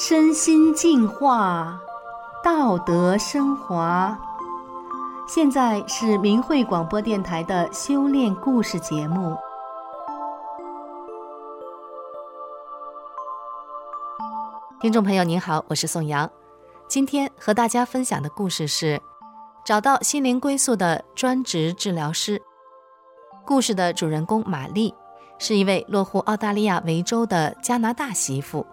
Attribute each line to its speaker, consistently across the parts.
Speaker 1: 身心净化，道德升华。现在是明慧广播电台的修炼故事节目。听众朋友您好，我是宋阳，今天和大家分享的故事是找到心灵归宿的专职治疗师。故事的主人公玛丽是一位落户澳大利亚维州的加拿大媳妇，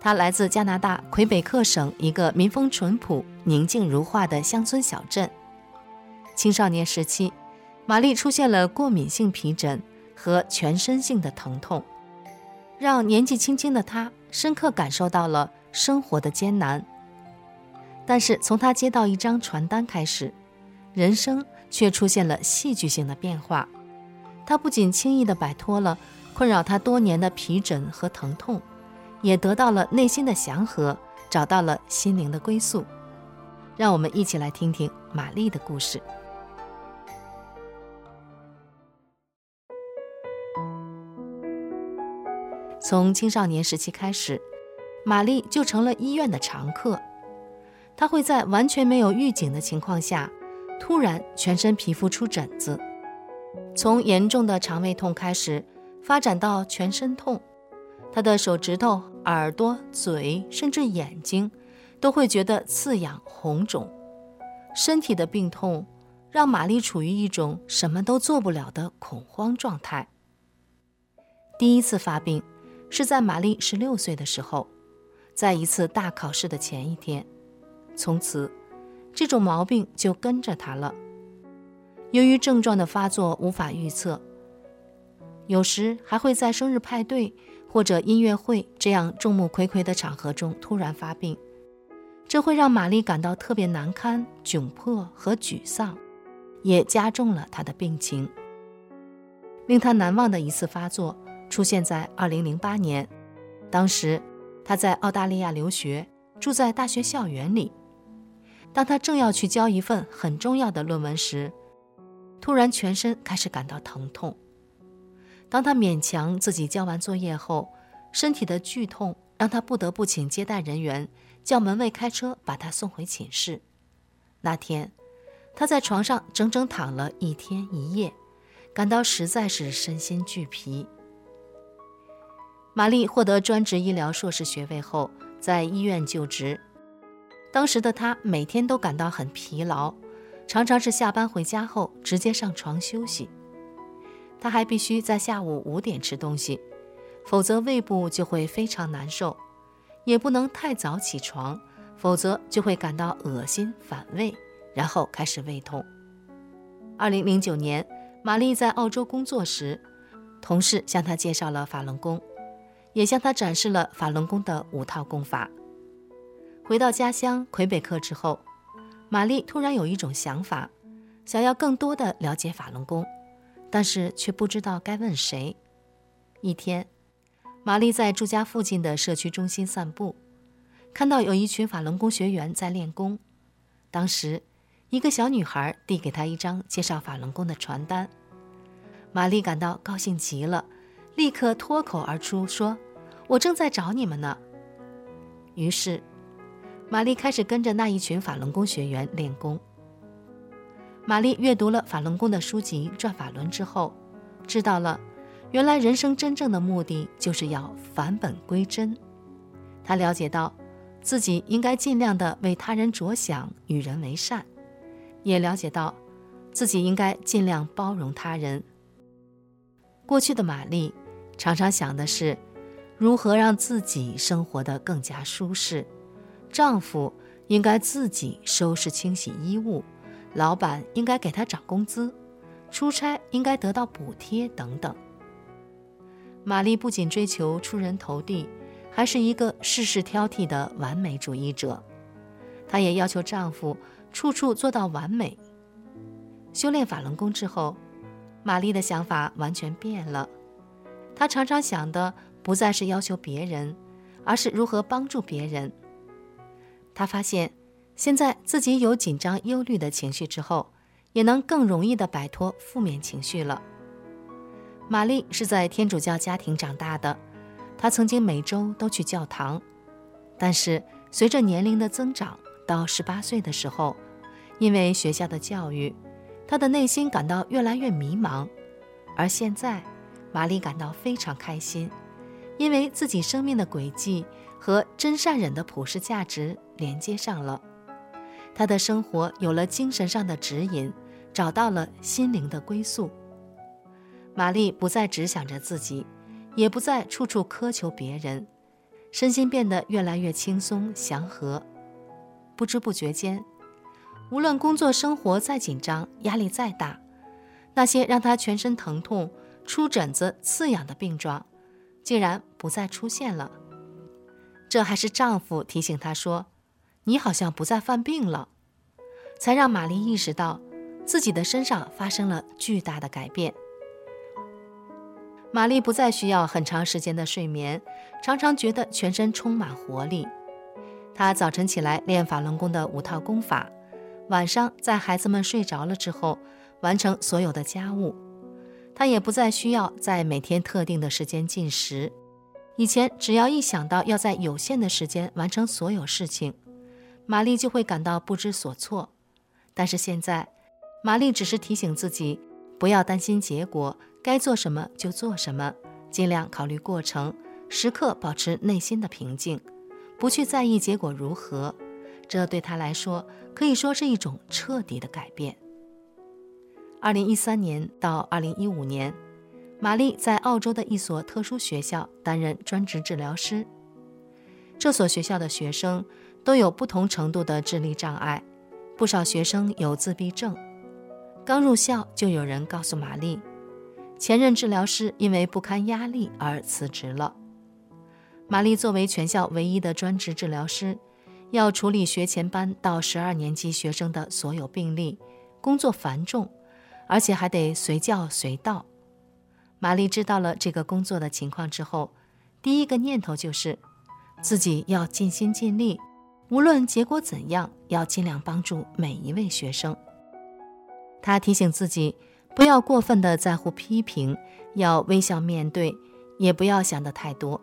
Speaker 1: 他来自加拿大魁北克省一个民风淳朴、宁静如画的乡村小镇。青少年时期，玛丽出现了过敏性皮疹和全身性的疼痛，让年纪轻轻的她。深刻感受到了生活的艰难，但是从他接到一张传单开始，人生却出现了戏剧性的变化。他不仅轻易地摆脱了困扰他多年的皮疹和疼痛，也得到了内心的祥和，找到了心灵的归宿。让我们一起来听听玛丽的故事。从青少年时期开始，玛丽就成了医院的常客。她会在完全没有预警的情况下，突然全身皮肤出疹子，从严重的肠胃痛开始，发展到全身痛。她的手指头、耳朵、嘴，甚至眼睛，都会觉得刺痒、红肿。身体的病痛让玛丽处于一种什么都做不了的恐慌状态。第一次发病。是在玛丽十六岁的时候，在一次大考试的前一天，从此，这种毛病就跟着她了。由于症状的发作无法预测，有时还会在生日派对或者音乐会这样众目睽睽的场合中突然发病，这会让玛丽感到特别难堪、窘迫和沮丧，也加重了她的病情。令她难忘的一次发作。出现在2008年，当时他在澳大利亚留学，住在大学校园里。当他正要去交一份很重要的论文时，突然全身开始感到疼痛。当他勉强自己交完作业后，身体的剧痛让他不得不请接待人员叫门卫开车把他送回寝室。那天，他在床上整整躺了一天一夜，感到实在是身心俱疲。玛丽获得专职医疗硕士学位后，在医院就职。当时的她每天都感到很疲劳，常常是下班回家后直接上床休息。她还必须在下午五点吃东西，否则胃部就会非常难受；也不能太早起床，否则就会感到恶心反胃，然后开始胃痛。二零零九年，玛丽在澳洲工作时，同事向她介绍了法轮功。也向她展示了法轮功的五套功法。回到家乡魁北克之后，玛丽突然有一种想法，想要更多的了解法轮功，但是却不知道该问谁。一天，玛丽在住家附近的社区中心散步，看到有一群法轮功学员在练功。当时，一个小女孩递给她一张介绍法轮功的传单，玛丽感到高兴极了。立刻脱口而出说：“我正在找你们呢。”于是，玛丽开始跟着那一群法轮功学员练功。玛丽阅读了法轮功的书籍《转法轮》之后，知道了原来人生真正的目的就是要返本归真。她了解到自己应该尽量的为他人着想，与人为善，也了解到自己应该尽量包容他人。过去的玛丽。常常想的是，如何让自己生活得更加舒适。丈夫应该自己收拾清洗衣物，老板应该给他涨工资，出差应该得到补贴等等。玛丽不仅追求出人头地，还是一个事事挑剔的完美主义者。她也要求丈夫处处做到完美。修炼法轮功之后，玛丽的想法完全变了。她常常想的不再是要求别人，而是如何帮助别人。她发现，现在自己有紧张、忧虑的情绪之后，也能更容易地摆脱负面情绪了。玛丽是在天主教家庭长大的，她曾经每周都去教堂。但是随着年龄的增长，到十八岁的时候，因为学校的教育，她的内心感到越来越迷茫。而现在，玛丽感到非常开心，因为自己生命的轨迹和真善忍的普世价值连接上了，她的生活有了精神上的指引，找到了心灵的归宿。玛丽不再只想着自己，也不再处处苛求别人，身心变得越来越轻松祥和。不知不觉间，无论工作生活再紧张，压力再大，那些让她全身疼痛、出疹子、刺痒的病状，竟然不再出现了。这还是丈夫提醒她说：“你好像不再犯病了。”才让玛丽意识到自己的身上发生了巨大的改变。玛丽不再需要很长时间的睡眠，常常觉得全身充满活力。她早晨起来练法轮功的五套功法，晚上在孩子们睡着了之后完成所有的家务。她也不再需要在每天特定的时间进食。以前只要一想到要在有限的时间完成所有事情，玛丽就会感到不知所措。但是现在，玛丽只是提醒自己不要担心结果。该做什么就做什么，尽量考虑过程，时刻保持内心的平静，不去在意结果如何。这对她来说可以说是一种彻底的改变。二零一三年到二零一五年，玛丽在澳洲的一所特殊学校担任专职治疗师。这所学校的学生都有不同程度的智力障碍，不少学生有自闭症。刚入校就有人告诉玛丽。前任治疗师因为不堪压力而辞职了。玛丽作为全校唯一的专职治疗师，要处理学前班到十二年级学生的所有病例，工作繁重，而且还得随叫随到。玛丽知道了这个工作的情况之后，第一个念头就是自己要尽心尽力，无论结果怎样，要尽量帮助每一位学生。他提醒自己。不要过分的在乎批评，要微笑面对，也不要想得太多。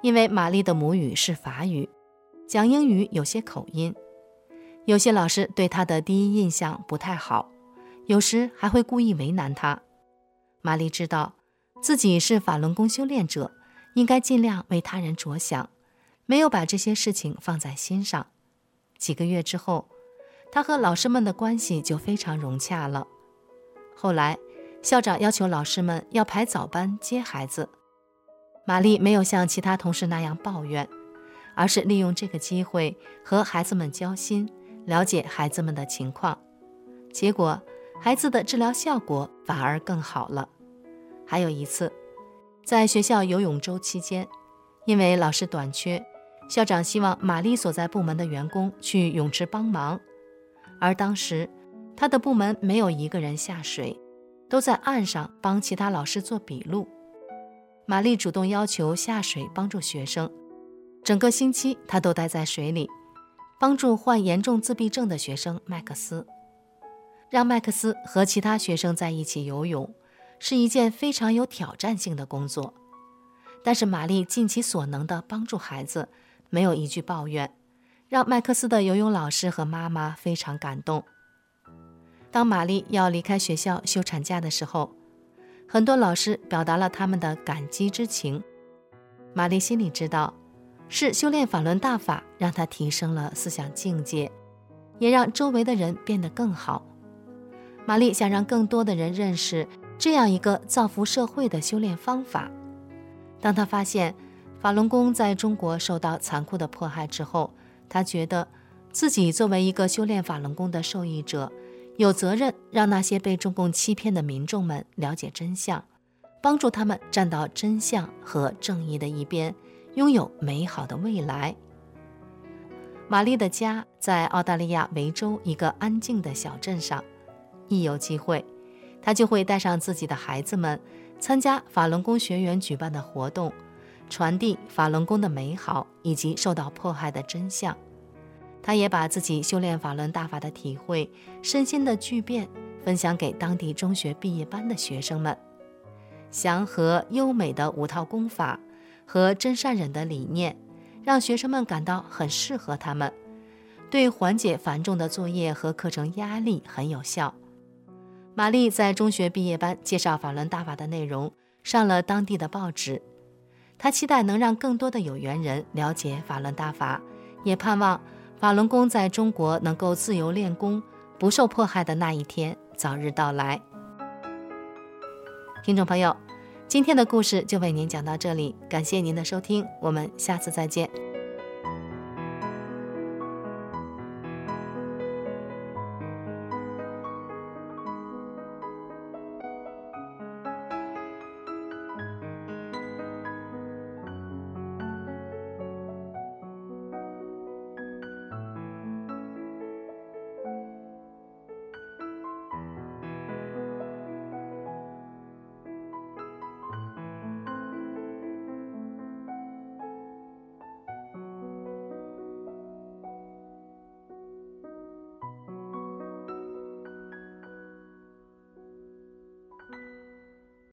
Speaker 1: 因为玛丽的母语是法语，讲英语有些口音，有些老师对她的第一印象不太好，有时还会故意为难她。玛丽知道自己是法轮功修炼者，应该尽量为他人着想，没有把这些事情放在心上。几个月之后，他和老师们的关系就非常融洽了。后来，校长要求老师们要排早班接孩子。玛丽没有像其他同事那样抱怨，而是利用这个机会和孩子们交心，了解孩子们的情况。结果，孩子的治疗效果反而更好了。还有一次，在学校游泳周期间，因为老师短缺，校长希望玛丽所在部门的员工去泳池帮忙，而当时，他的部门没有一个人下水，都在岸上帮其他老师做笔录。玛丽主动要求下水帮助学生，整个星期她都待在水里，帮助患严重自闭症的学生麦克斯。让麦克斯和其他学生在一起游泳，是一件非常有挑战性的工作。但是玛丽尽其所能地帮助孩子，没有一句抱怨，让麦克斯的游泳老师和妈妈非常感动。当玛丽要离开学校休产假的时候，很多老师表达了他们的感激之情。玛丽心里知道，是修炼法轮大法让她提升了思想境界，也让周围的人变得更好。玛丽想让更多的人认识这样一个造福社会的修炼方法。当她发现法轮功在中国受到残酷的迫害之后，他觉得自己作为一个修炼法轮功的受益者。有责任让那些被中共欺骗的民众们了解真相，帮助他们站到真相和正义的一边，拥有美好的未来。玛丽的家在澳大利亚维州一个安静的小镇上，一有机会，她就会带上自己的孩子们参加法轮功学员举办的活动，传递法轮功的美好以及受到迫害的真相。他也把自己修炼法轮大法的体会、身心的巨变分享给当地中学毕业班的学生们。祥和优美的五套功法和真善忍的理念，让学生们感到很适合他们，对缓解繁重的作业和课程压力很有效。玛丽在中学毕业班介绍法轮大法的内容，上了当地的报纸。他期待能让更多的有缘人了解法轮大法，也盼望法轮功在中国能够自由练功、不受迫害的那一天早日到来。听众朋友，今天的故事就为您讲到这里，感谢您的收听，我们下次再见。